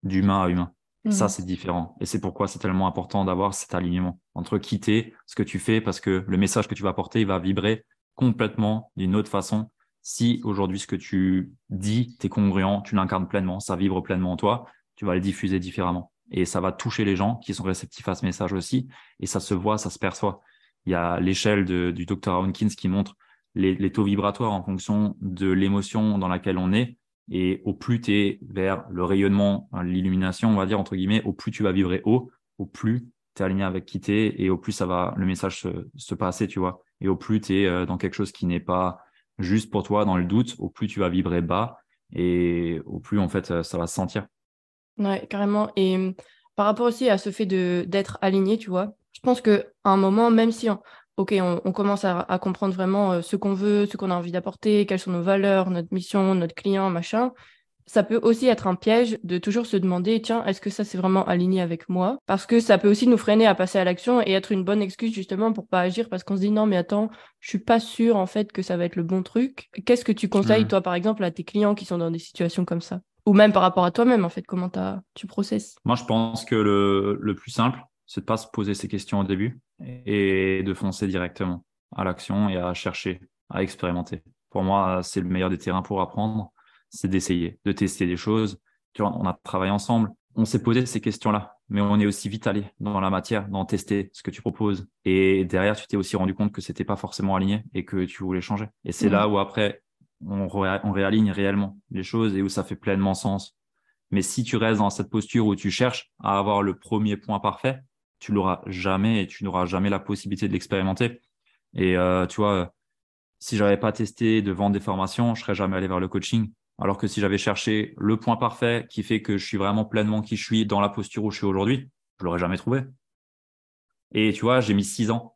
Speaker 2: d'humain à humain. Ça, mmh. c'est différent. Et c'est pourquoi c'est tellement important d'avoir cet alignement entre quitter ce que tu fais, parce que le message que tu vas apporter, il va vibrer complètement d'une autre façon. Si aujourd'hui ce que tu dis, tu es congruent, tu l'incarnes pleinement, ça vibre pleinement en toi, tu vas le diffuser différemment. Et ça va toucher les gens qui sont réceptifs à ce message aussi. Et ça se voit, ça se perçoit. Il y a l'échelle du docteur Hawkins qui montre les, taux vibratoires en fonction de l'émotion dans laquelle on est. Et au plus tu es vers le rayonnement, l'illumination, on va dire, entre guillemets, au plus tu vas vibrer haut, au plus tu es aligné avec qui tu es et au plus ça va, le message se, se passer, tu vois. Et au plus tu es euh, dans quelque chose qui n'est pas juste pour toi, dans le doute, au plus tu vas vibrer bas et au plus en fait ça va se sentir.
Speaker 3: Ouais, carrément. Et hum, par rapport aussi à ce fait de d'être aligné, tu vois, je pense qu'à un moment, même si ok, on, commence à, à, comprendre vraiment euh, ce qu'on veut, ce qu'on a envie d'apporter, quelles sont nos valeurs, notre mission, notre client, machin, ça peut aussi être un piège de toujours se demander, tiens, est-ce que ça c'est vraiment aligné avec moi? Parce que ça peut aussi nous freiner à passer à l'action et être une bonne excuse justement pour pas agir parce qu'on se dit non mais attends, je suis pas sûr en fait que ça va être le bon truc. Qu'est-ce que tu conseilles mmh. toi par exemple à tes clients qui sont dans des situations comme ça? Ou même par rapport à toi-même en fait, comment tu processes
Speaker 2: Moi je pense que le, le plus simple, c'est de pas se poser ces questions au début et de foncer directement à l'action et à chercher, à expérimenter. Pour moi, c'est le meilleur des terrains pour apprendre c'est d'essayer, de tester des choses. Tu vois, on a travaillé ensemble, on s'est posé ces questions-là, mais on est aussi vite allé dans la matière, dans tester ce que tu proposes. Et derrière, tu t'es aussi rendu compte que c'était pas forcément aligné et que tu voulais changer. Et c'est là où après, on, réaligne réellement les choses et où ça fait pleinement sens. Mais si tu restes dans cette posture où tu cherches à avoir le premier point parfait, tu l'auras jamais et tu n'auras jamais la possibilité de l'expérimenter. Et euh, tu vois, si j'avais pas testé de vendre des formations, je serais jamais allé vers le coaching Alors que si j'avais cherché le point parfait qui fait que je suis vraiment pleinement qui je suis dans la posture où je suis aujourd'hui, je l'aurais jamais trouvé. Et tu vois, j'ai mis six ans.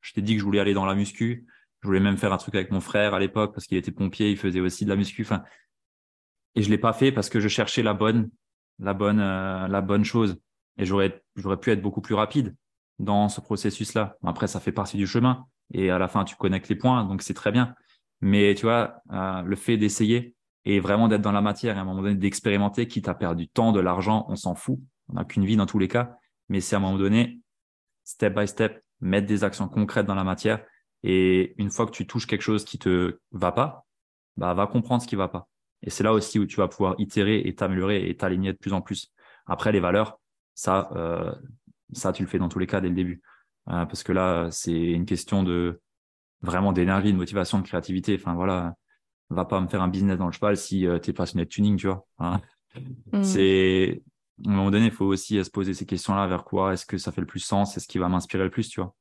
Speaker 2: Je t'ai dit que je voulais aller dans la muscu. Je voulais même faire un truc avec mon frère à l'époque parce qu'il était pompier, il faisait aussi de la muscu. Enfin, et je l'ai pas fait parce que je cherchais la bonne, la bonne, euh, la bonne chose. Et j'aurais, j'aurais pu être beaucoup plus rapide dans ce processus-là. Après, ça fait partie du chemin. Et à la fin, tu connectes les points, donc c'est très bien. Mais tu vois, euh, le fait d'essayer et vraiment d'être dans la matière et à un moment donné d'expérimenter, quitte à perdre du temps, de l'argent, on s'en fout. On n'a qu'une vie dans tous les cas. Mais c'est à un moment donné, step by step, mettre des actions concrètes dans la matière. Et une fois que tu touches quelque chose qui te va pas, bah, va comprendre ce qui va pas. Et c'est là aussi où tu vas pouvoir itérer et t'améliorer et t'aligner de plus en plus. Après, les valeurs, ça, euh, ça, tu le fais dans tous les cas dès le début. Euh, parce que là, c'est une question de vraiment d'énergie, de motivation, de créativité. Enfin, voilà, va pas me faire un business dans le cheval si euh, tu es passionné de tuning, tu vois. Hein. Mm. C'est à un moment donné, il faut aussi se poser ces questions-là vers quoi est-ce que ça fait le plus sens, c'est ce qui va m'inspirer le plus, tu vois?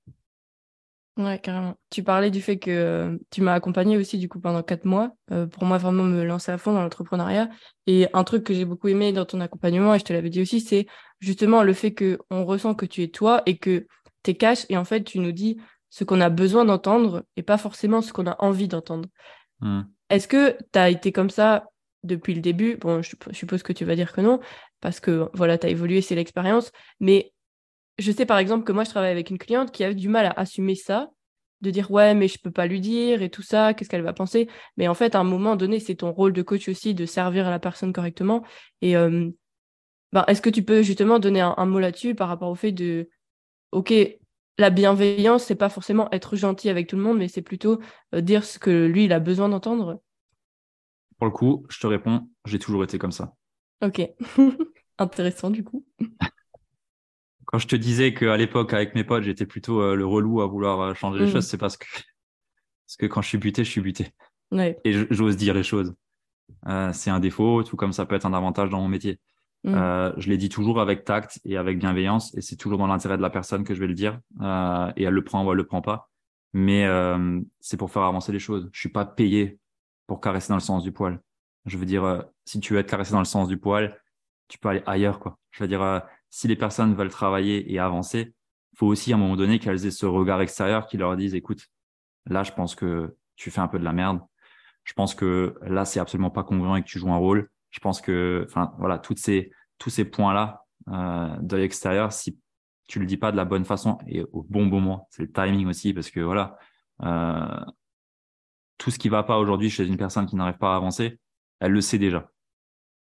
Speaker 3: Ouais, carrément. Tu parlais du fait que euh, tu m'as accompagné aussi du coup pendant quatre mois euh, pour moi vraiment me lancer à fond dans l'entrepreneuriat. Et un truc que j'ai beaucoup aimé dans ton accompagnement, et je te l'avais dit aussi, c'est justement le fait que on ressent que tu es toi et que tu es cash et en fait tu nous dis ce qu'on a besoin d'entendre et pas forcément ce qu'on a envie d'entendre. Mmh. Est-ce que tu as été comme ça depuis le début? Bon, je suppose que tu vas dire que non, parce que voilà, tu as évolué, c'est l'expérience. Mais je sais par exemple que moi, je travaille avec une cliente qui a du mal à assumer ça, de dire ouais, mais je peux pas lui dire et tout ça, qu'est-ce qu'elle va penser? Mais en fait, à un moment donné, c'est ton rôle de coach aussi de servir à la personne correctement. Et ben, est-ce que tu peux justement donner un, mot là-dessus par rapport au fait de, ok, la bienveillance, c'est pas forcément être gentil avec tout le monde, mais c'est plutôt dire ce que lui, il a besoin d'entendre?
Speaker 2: Pour le coup, je te réponds, j'ai toujours été comme ça.
Speaker 3: Ok. Intéressant du coup.
Speaker 2: quand je te disais qu'à l'époque, avec mes potes, j'étais plutôt euh, le relou à vouloir euh, changer les mm. choses, c'est parce que, parce que quand je suis buté, je suis buté. Et j'ose dire les choses. Euh, c'est un défaut, tout comme ça peut être un avantage dans mon métier. Mm. je l'ai dit toujours avec tact et avec bienveillance, et c'est toujours dans l'intérêt de la personne que je vais le dire. et elle le prend ou elle le prend pas. Mais c'est pour faire avancer les choses. Je suis pas payé pour caresser dans le sens du poil. Je veux dire, si tu veux être caressé dans le sens du poil, tu peux aller ailleurs, quoi. Je veux dire, si les personnes veulent travailler et avancer, faut aussi à un moment donné qu'elles aient ce regard extérieur qui leur dise, écoute, là, je pense que tu fais un peu de la merde. Je pense que là, c'est absolument pas congruent et que tu joues un rôle. Je pense que, enfin, voilà, toutes ces, tous ces points-là euh, de l'extérieur, si tu le dis pas de la bonne façon et au bon moment, c'est le timing aussi, parce que voilà, euh, tout ce qui va pas aujourd'hui chez une personne qui n'arrive pas à avancer, elle le sait déjà.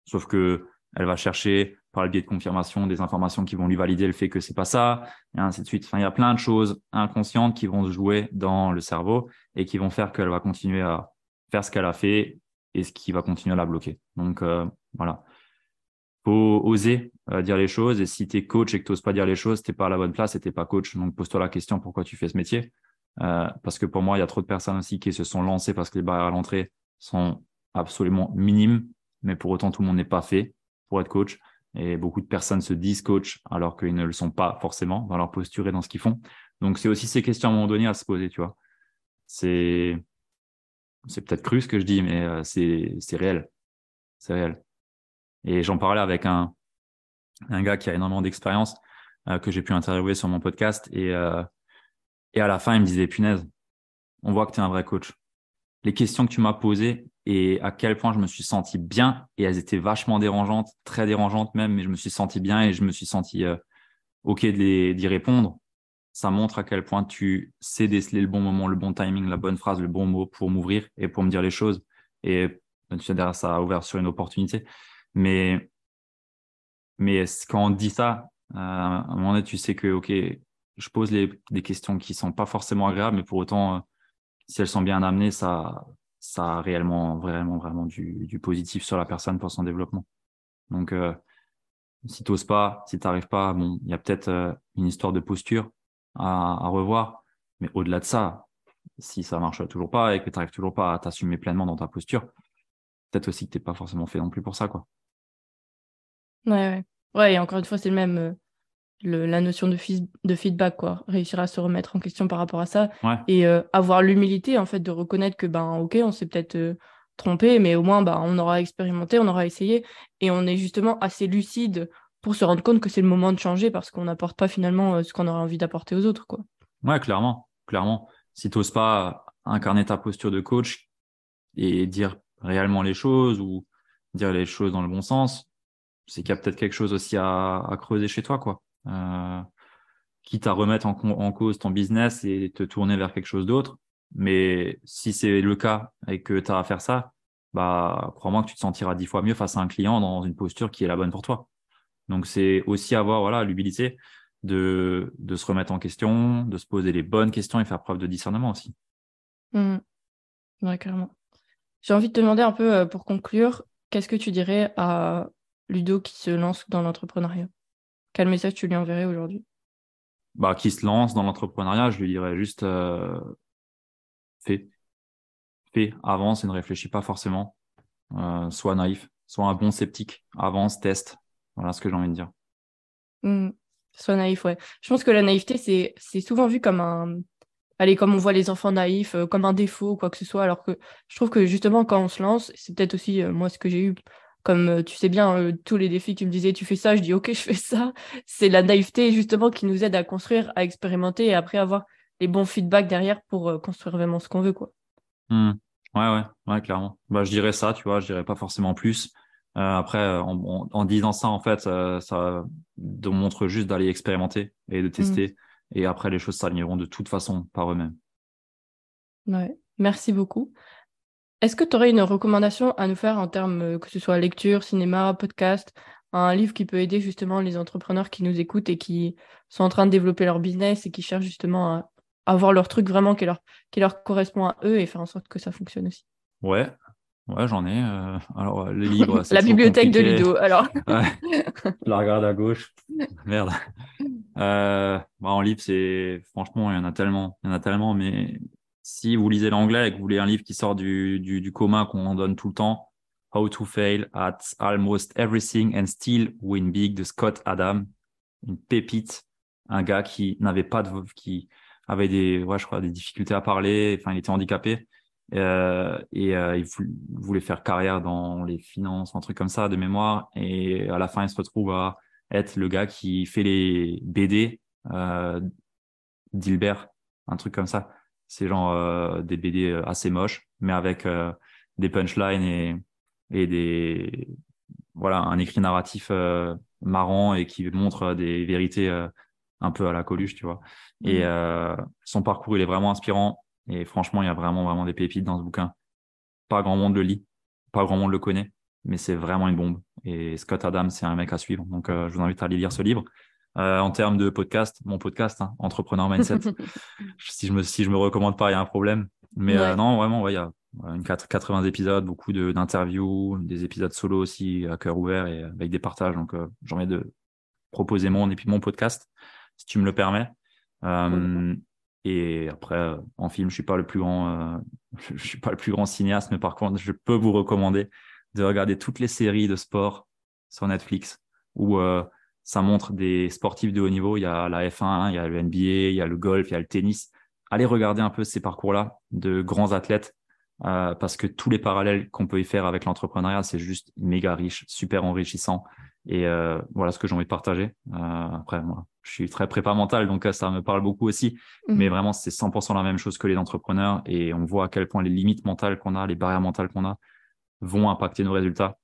Speaker 2: Sauf que elle va chercher par le biais de confirmation des informations qui vont lui valider le fait que c'est pas ça, et ainsi de suite. Enfin, il y a plein de choses inconscientes qui vont se jouer dans le cerveau et qui vont faire qu'elle va continuer à faire ce qu'elle a fait et ce qui va continuer à la bloquer. Donc euh, voilà. Faut oser euh, dire les choses et si tu es coach et que tu n'oses pas dire les choses, tu pas à la bonne place et tu pas coach. Donc pose-toi la question pourquoi tu fais ce métier? Euh, parce que pour moi, il y a trop de personnes aussi qui se sont lancées parce que les barrières à l'entrée sont absolument minimes, mais pour autant tout le monde n'est pas fait pour être coach. Et beaucoup de personnes se disent coach alors qu'ils ne le sont pas forcément dans leur posture et dans ce qu'ils font. Donc, c'est aussi ces questions à un moment donné à se poser, tu vois. C'est, c'est peut-être cru ce que je dis, mais euh, c'est, c'est réel. C'est réel. Et j'en parlais avec un, un gars qui a énormément d'expérience euh, que j'ai pu interviewer sur mon podcast. Et, euh, et à la fin, il me disait, punaise, on voit que tu es un vrai coach. Les questions que tu m'as posées, et à quel point je me suis senti bien et elles étaient vachement dérangeantes, très dérangeantes même, mais je me suis senti bien et je me suis senti euh, OK d'y répondre. Ça montre à quel point tu sais déceler le bon moment, le bon timing, la bonne phrase, le bon mot pour m'ouvrir et pour me dire les choses. Et derrière, ça a ouvert sur une opportunité. Mais, mais quand on dit ça, euh, à un moment donné, tu sais que, OK, je pose des questions qui sont pas forcément agréables, mais pour autant, euh, si elles sont bien amenées, ça, ça a réellement, vraiment, vraiment du, positif sur la personne pour son développement. Donc, euh, si tu n'oses pas, si tu n'arrives pas, bon, il y a peut-être euh, une histoire de posture à, revoir. Mais au-delà de ça, si ça marche toujours pas et que tu n'arrives toujours pas à t'assumer pleinement dans ta posture, peut-être aussi que tu n'es pas forcément fait non plus pour ça. Quoi.
Speaker 3: Ouais, ouais. Ouais, et encore une fois, c'est le même. La notion de, de, feedback, quoi. Réussir à se remettre en question par rapport à ça et euh, avoir l'humilité, en fait, de reconnaître que, ben, ok, on s'est peut-être euh, tromper, mais au moins, bah, on aura expérimenté, on aura essayé, et on est justement assez lucide pour se rendre compte que c'est le moment de changer parce qu'on n'apporte pas finalement euh, ce qu'on aurait envie d'apporter aux autres. Quoi.
Speaker 2: Ouais, clairement, clairement. Si tu n'oses pas incarner ta posture de coach et dire réellement les choses ou dire les choses dans le bon sens, c'est qu'il y a peut-être quelque chose aussi à, à, creuser chez toi, quoi. Euh, quitte à remettre en, cause ton business et te tourner vers quelque chose d'autre. Mais si c'est le cas et que tu as à faire ça, bah, crois-moi que tu te sentiras dix fois mieux face à un client dans une posture qui est la bonne pour toi. Donc, c'est aussi avoir, voilà, de, de se remettre en question, de se poser les bonnes questions et faire preuve de discernement aussi.
Speaker 3: Mmh. Ouais, clairement. J'ai envie de te demander un peu euh, pour conclure, qu'est-ce que tu dirais à Ludo qui se lance dans l'entrepreneuriat? Quel message tu lui enverrais aujourd'hui?
Speaker 2: Bah, Qui se lance dans l'entrepreneuriat, je lui dirais juste euh, fais, fais, avance et ne réfléchis pas forcément. Euh, sois naïf, sois un bon sceptique, avance, teste. Voilà ce que j'ai envie de dire.
Speaker 3: Mmh. Sois naïf, ouais. Je pense que la naïveté, c'est souvent vu comme un, allez, comme on voit les enfants naïfs, euh, comme un défaut ou quoi que ce soit, alors que je trouve que justement, quand on se lance, c'est peut-être aussi euh, moi ce que j'ai eu, comme euh, tu sais bien, tous les défis, tu me disais, tu fais ça, je dis, ok, je fais ça. C'est la naïveté justement qui nous aide à construire, à expérimenter et après avoir les bons feedbacks derrière pour construire vraiment ce qu'on veut, quoi.
Speaker 2: Mmh. Ouais, ouais, ouais, clairement. Bah, je dirais ça, tu vois, je dirais pas forcément plus. après, en, en, disant ça, en fait, ça montre juste d'aller expérimenter et de mmh. tester. Et après, les choses s'aligneront de toute façon par eux-mêmes.
Speaker 3: Ouais. Merci beaucoup. Est-ce que tu aurais une recommandation à nous faire en termes euh, que ce soit lecture, cinéma, podcast, un livre qui peut aider justement les entrepreneurs qui nous écoutent et qui sont en train de développer leur business et qui cherchent justement à avoir leur truc vraiment qui leur, qui leur correspond à eux et faire en sorte que ça fonctionne aussi?
Speaker 2: Ouais, Ouais, j'en ai. Euh, alors, les livres.
Speaker 3: la bibliothèque de Ludo, alors.
Speaker 2: ouais. Je la regarde à gauche. Merde. Euh, bah, en livre, c'est. Franchement, il y en a tellement. Il y en a tellement, mais si vous lisez l'anglais et que vous voulez un livre qui sort du, du, commun qu'on donne tout le temps, How to Fail at Almost Everything and Still Win Big de Scott Adam, une pépite, un gars qui n'avait pas de. qui avait des, ouais, je crois, des difficultés à parler, enfin, il était handicapé euh, et euh, il voulait faire carrière dans les finances, un truc comme ça de mémoire. Et à la fin, il se retrouve à être le gars qui fait les BD euh, d'Hilbert, un truc comme ça. C'est genre euh, des BD assez moches, mais avec euh, des punchlines et, et des voilà un écrit narratif marrant et qui montre des vérités un peu à la Coluche, tu vois. Et mmh. son parcours, il est vraiment inspirant et franchement, il y a vraiment, vraiment des pépites dans ce bouquin. Pas grand monde le lit, pas grand monde le connaît, mais c'est vraiment une bombe. Et Scott Adams, c'est un mec à suivre. Donc, euh, je vous invite à aller lire ce livre. Euh, en termes de podcast, mon podcast, hein, Entrepreneur Mindset, si, je me, si je me recommande pas, il y a un problème. Mais euh, non, vraiment, il y a une 80 épisodes, beaucoup d'interviews, des épisodes solo aussi à cœur ouvert et avec des partages. Donc, j'ai envie de proposer mon et puis mon podcast, si tu me le permets. Et après, euh, en film, je suis pas le plus grand, euh, je suis pas le plus grand cinéaste, mais par contre, je peux vous recommander de regarder toutes les séries de sport sur Netflix euh, ça montre des sportifs de haut niveau. Il y a la F1, il y a le NBA, il y a le golf, il y a le tennis. Allez regarder un peu ces parcours-là de grands athlètes euh, parce que tous les parallèles qu'on peut y faire avec l'entrepreneuriat, c'est juste méga riche, super enrichissant. Et euh, voilà ce que j'ai envie de partager. Euh, après, moi, je suis très prépa mental, donc ça me parle beaucoup aussi. Mhm. Mais vraiment, c'est 100% la même chose que les entrepreneurs. Et on voit à quel point les limites mentales qu'on a, les barrières mentales qu'on a, vont impacter nos résultats.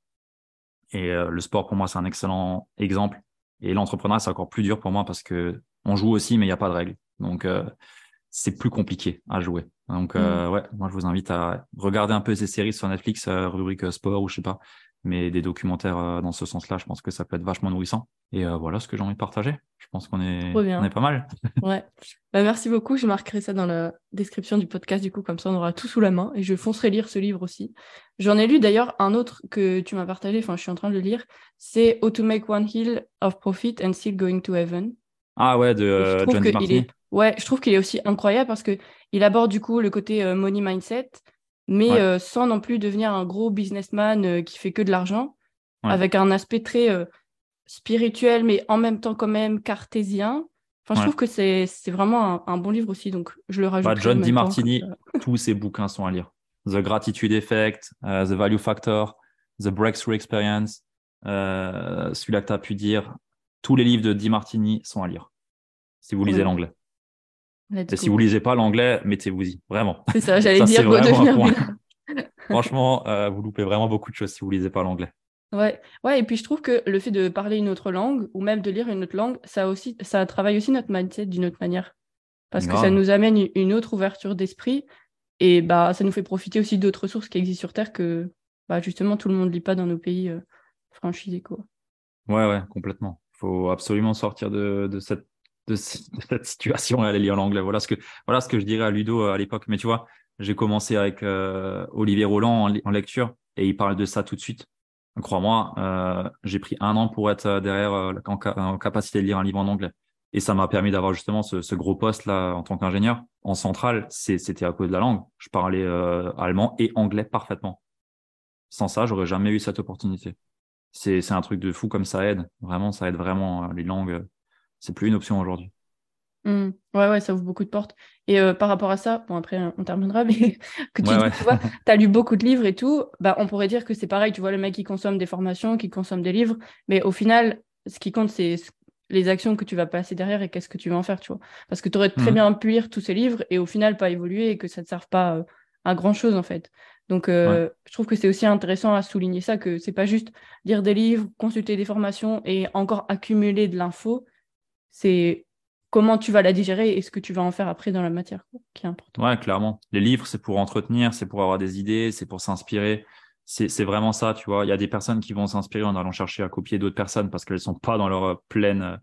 Speaker 2: Et le sport, pour moi, c'est un excellent exemple. Et l'entrepreneuriat, c'est encore plus dur pour moi parce que on joue aussi, mais il n'y a pas de règles. Donc, euh, c'est plus compliqué à jouer. Donc, mhm. ouais, moi, je vous invite à regarder un peu ces séries sur Netflix, rubrique sport ou je sais pas, mais des documentaires euh, dans ce sens-là, je pense que ça peut être vachement nourrissant. Et euh, voilà ce que j'ai envie de partager. Je pense qu'on est, on est pas mal.
Speaker 3: ouais. Bah, merci beaucoup. Je marquerai ça dans la description du podcast, du coup, comme ça on aura tout sous la main. Et je foncerai lire ce livre aussi. J'en ai lu d'ailleurs un autre que tu m'as partagé, enfin, je suis en train de le lire. C'est How to Make One Hill of Profit and Still Going to Heaven.
Speaker 2: Ah ouais, de euh, John
Speaker 3: Est... Ouais, je trouve qu'il est aussi incroyable parce que il aborde du coup le côté money mindset mais euh, sans non plus devenir un gros businessman euh, qui fait que de l'argent, avec un aspect très euh, spirituel, mais en même temps quand même cartésien. Enfin, je trouve que c'est vraiment un, bon livre aussi, donc je le rajoute.
Speaker 2: Bah, John DiMartini, tous ses bouquins sont à lire. The Gratitude Effect, The Value Factor, The Breakthrough Experience, celui-là que tu as pu dire, tous les livres de Di Martini sont à lire, si vous lisez l'anglais. Et si vous lisez pas l'anglais, mettez-vous-y, vraiment.
Speaker 3: C'est ça, j'allais dire devenir
Speaker 2: Franchement, vous loupez vraiment beaucoup de choses si vous lisez pas l'anglais.
Speaker 3: Ouais. ouais, et puis je trouve que le fait de parler une autre langue ou même de lire une autre langue, ça, aussi, ça travaille aussi notre mindset d'une autre manière. Parce que ça nous amène une autre ouverture d'esprit et bah, ça nous fait profiter aussi d'autres ressources qui existent sur Terre que bah, justement tout le monde ne lit pas dans nos pays euh, franchisés. Quoi.
Speaker 2: Ouais, ouais, complètement. Il faut absolument sortir de, de, cette, de, cette situation et aller lire l'anglais. Voilà, ce que, voilà ce que je dirais à Ludo euh, à l'époque. Mais tu vois, j'ai commencé avec euh, Olivier Roland en, lecture et il parle de ça tout de suite. Crois-moi, euh, j'ai pris un an pour être derrière en, capacité de lire un livre en anglais. Et ça m'a permis d'avoir justement ce, ce, gros poste là en tant qu'ingénieur. En centrale, c'était à cause de la langue. Je parlais euh, allemand et anglais parfaitement. Sans ça, j'aurais jamais eu cette opportunité. C'est un truc de fou comme ça aide. Vraiment, ça aide vraiment. Euh, les langues, c'est plus une option aujourd'hui.
Speaker 3: Mmh. Ouais, ouais, ça ouvre beaucoup de portes. Et euh, par rapport à ça, bon, après, on terminera, mais que tu, tu vois, as lu beaucoup de livres et tout, bah, on pourrait dire que c'est pareil, tu vois, le mec qui consomme des formations, qui consomme des livres, mais au final, ce qui compte, c'est les actions que tu vas passer derrière et qu'est-ce que tu vas en faire, tu vois. Parce que tu aurais très mmh. bien pu lire tous ces livres et au final pas évoluer et que ça ne serve pas euh, à grand chose en fait. Donc euh, je trouve que c'est aussi intéressant à souligner ça, que c'est pas juste lire des livres, consulter des formations et encore accumuler de l'info. C'est comment tu vas la digérer et ce que tu vas en faire après dans la matière qui est important.
Speaker 2: Ouais, clairement. Les livres, c'est pour entretenir, c'est pour avoir des idées, c'est pour s'inspirer c'est vraiment ça, tu vois. Il y a des personnes qui vont s'inspirer en allant chercher à copier d'autres personnes parce qu'elles sont pas dans leur euh, pleine euh,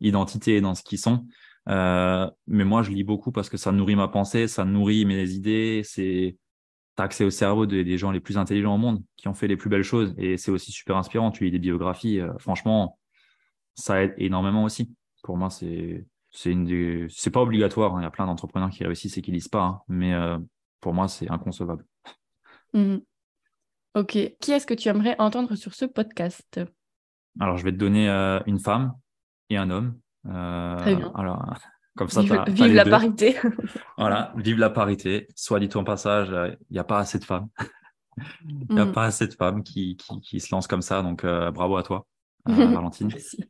Speaker 2: identité et dans ce qu'ils sont. Euh, mais moi, je lis beaucoup parce que ça nourrit ma pensée, ça nourrit mes idées. C'est as accès au cerveau des, gens les plus intelligents au monde qui ont fait les plus belles choses et c'est aussi super inspirant. Tu lis des biographies, franchement, ça aide énormément aussi. Pour moi, c'est c'est une c'est pas obligatoire. Hein. Il y a plein d'entrepreneurs qui réussissent et qui lisent pas, hein. mais pour moi, c'est inconcevable.
Speaker 3: Mmh Ok. Qui est-ce que tu aimerais entendre sur ce podcast?
Speaker 2: Alors, je vais te donner euh, une femme et un homme.
Speaker 3: Euh, Très bien.
Speaker 2: Alors, comme ça,
Speaker 3: vive, vive la parité.
Speaker 2: voilà, vive la parité. Soit dit en passage, il euh, n'y a pas assez de femmes. Il n'y a mm. pas assez de femmes qui, qui, se lancent comme ça. Donc, bravo à toi, Valentine. Merci.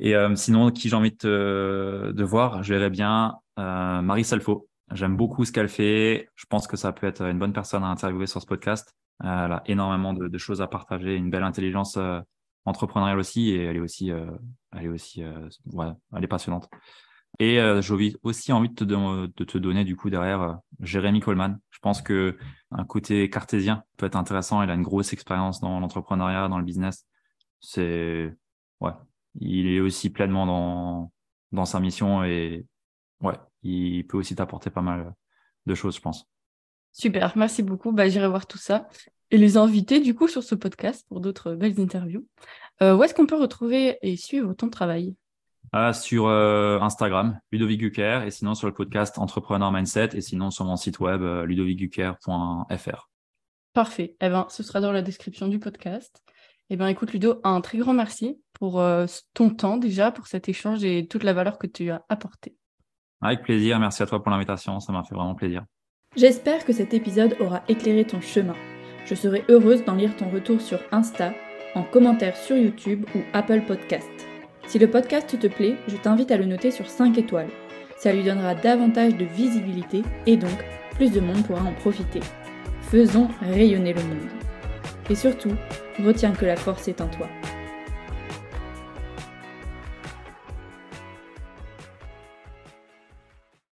Speaker 2: Et sinon, qui j'ai envie de, de voir, je verrais bien Marie Salfo. J'aime beaucoup ce qu'elle fait. Je pense que ça peut être une bonne personne à interviewer sur ce podcast. Elle a énormément de, choses à partager, une belle intelligence euh, entrepreneuriale aussi, et elle est aussi, euh, elle est aussi, euh, elle est passionnante. Et j'ai aussi envie de te, de te, donner du coup derrière Jérémy Coleman. Je pense que un côté cartésien peut être intéressant. Il a une grosse expérience dans l'entrepreneuriat, dans le business. C'est ouais, il est aussi pleinement dans dans sa mission et ouais, il peut aussi t'apporter pas mal de choses, je pense.
Speaker 3: Super, merci beaucoup. Bah, J'irai voir tout ça. Et les inviter du coup sur ce podcast pour d'autres belles interviews. Euh, où est-ce qu'on peut retrouver et suivre ton travail?
Speaker 2: Ah, Sur euh, Instagram, Ludovic Gucker, et sinon sur le podcast Entrepreneur Mindset, et sinon sur mon site web euh, ludovicgucker.fr.
Speaker 3: Parfait. Eh ben, ce sera dans la description du podcast. Eh ben, écoute, Ludo, un très grand merci pour ton temps déjà, pour cet échange et toute la valeur que tu as apportée.
Speaker 2: Avec plaisir. Merci à toi pour l'invitation. Ça m'a fait vraiment plaisir.
Speaker 1: J'espère que cet épisode aura éclairé ton chemin. Je serai heureuse d'en lire ton retour sur Insta, en commentaire sur YouTube ou Apple Podcast. Si le podcast te plaît, je t'invite à le noter sur 5 étoiles. Ça lui donnera davantage de visibilité et donc plus de monde pourra en profiter. Faisons rayonner le monde. Et surtout, retiens que la force est en toi.